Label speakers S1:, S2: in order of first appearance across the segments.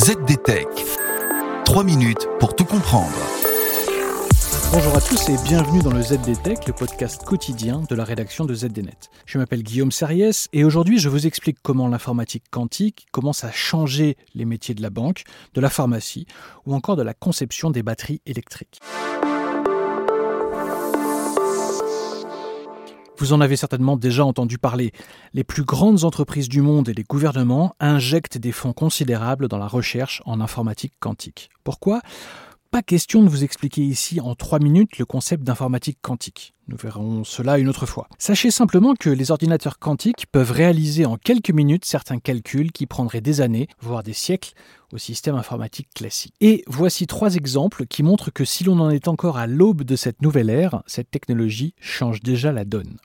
S1: ZDTech. 3 minutes pour tout comprendre.
S2: Bonjour à tous et bienvenue dans le ZDTech, le podcast quotidien de la rédaction de ZDNet. Je m'appelle Guillaume Sariès et aujourd'hui je vous explique comment l'informatique quantique commence à changer les métiers de la banque, de la pharmacie ou encore de la conception des batteries électriques. Vous en avez certainement déjà entendu parler. Les plus grandes entreprises du monde et les gouvernements injectent des fonds considérables dans la recherche en informatique quantique. Pourquoi? Pas question de vous expliquer ici en trois minutes le concept d'informatique quantique. Nous verrons cela une autre fois. Sachez simplement que les ordinateurs quantiques peuvent réaliser en quelques minutes certains calculs qui prendraient des années, voire des siècles, au système informatique classique. Et voici trois exemples qui montrent que si l'on en est encore à l'aube de cette nouvelle ère, cette technologie change déjà la donne.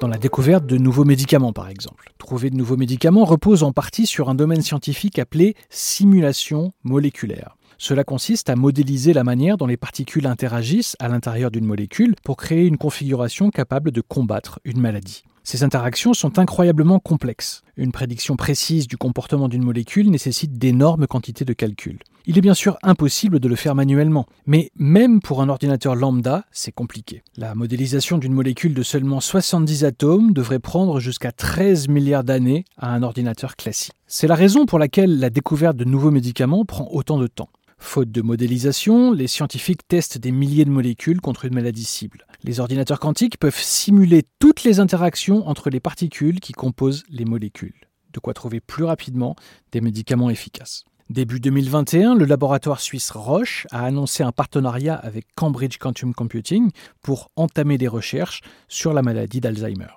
S2: Dans la découverte de nouveaux médicaments par exemple. Trouver de nouveaux médicaments repose en partie sur un domaine scientifique appelé simulation moléculaire. Cela consiste à modéliser la manière dont les particules interagissent à l'intérieur d'une molécule pour créer une configuration capable de combattre une maladie. Ces interactions sont incroyablement complexes. Une prédiction précise du comportement d'une molécule nécessite d'énormes quantités de calculs. Il est bien sûr impossible de le faire manuellement, mais même pour un ordinateur lambda, c'est compliqué. La modélisation d'une molécule de seulement 70 atomes devrait prendre jusqu'à 13 milliards d'années à un ordinateur classique. C'est la raison pour laquelle la découverte de nouveaux médicaments prend autant de temps. Faute de modélisation, les scientifiques testent des milliers de molécules contre une maladie cible. Les ordinateurs quantiques peuvent simuler toutes les interactions entre les particules qui composent les molécules. De quoi trouver plus rapidement des médicaments efficaces. Début 2021, le laboratoire suisse Roche a annoncé un partenariat avec Cambridge Quantum Computing pour entamer des recherches sur la maladie d'Alzheimer.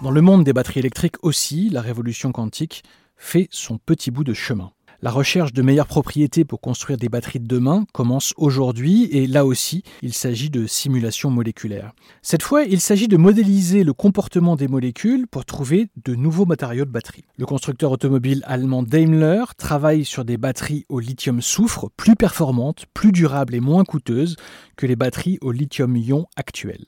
S2: Dans le monde des batteries électriques aussi, la révolution quantique fait son petit bout de chemin. La recherche de meilleures propriétés pour construire des batteries de demain commence aujourd'hui et là aussi, il s'agit de simulation moléculaire. Cette fois, il s'agit de modéliser le comportement des molécules pour trouver de nouveaux matériaux de batterie. Le constructeur automobile allemand Daimler travaille sur des batteries au lithium-soufre plus performantes, plus durables et moins coûteuses que les batteries au lithium-ion actuelles.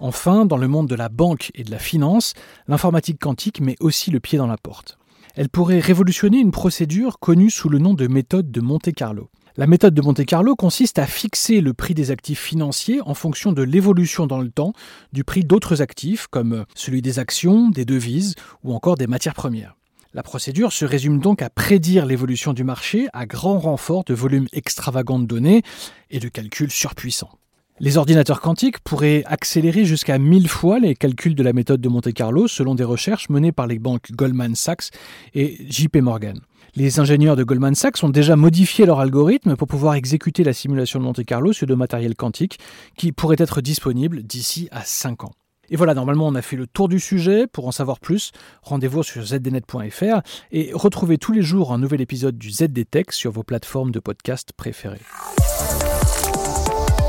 S2: Enfin, dans le monde de la banque et de la finance, l'informatique quantique met aussi le pied dans la porte. Elle pourrait révolutionner une procédure connue sous le nom de méthode de Monte-Carlo. La méthode de Monte-Carlo consiste à fixer le prix des actifs financiers en fonction de l'évolution dans le temps du prix d'autres actifs comme celui des actions, des devises ou encore des matières premières. La procédure se résume donc à prédire l'évolution du marché à grand renfort de volumes extravagants de données et de calculs surpuissants. Les ordinateurs quantiques pourraient accélérer jusqu'à 1000 fois les calculs de la méthode de Monte-Carlo selon des recherches menées par les banques Goldman Sachs et JP Morgan. Les ingénieurs de Goldman Sachs ont déjà modifié leur algorithme pour pouvoir exécuter la simulation de Monte-Carlo sur de matériel quantique qui pourrait être disponible d'ici à 5 ans. Et voilà, normalement on a fait le tour du sujet. Pour en savoir plus, rendez-vous sur zdnet.fr et retrouvez tous les jours un nouvel épisode du ZDTech sur vos plateformes de podcast préférées.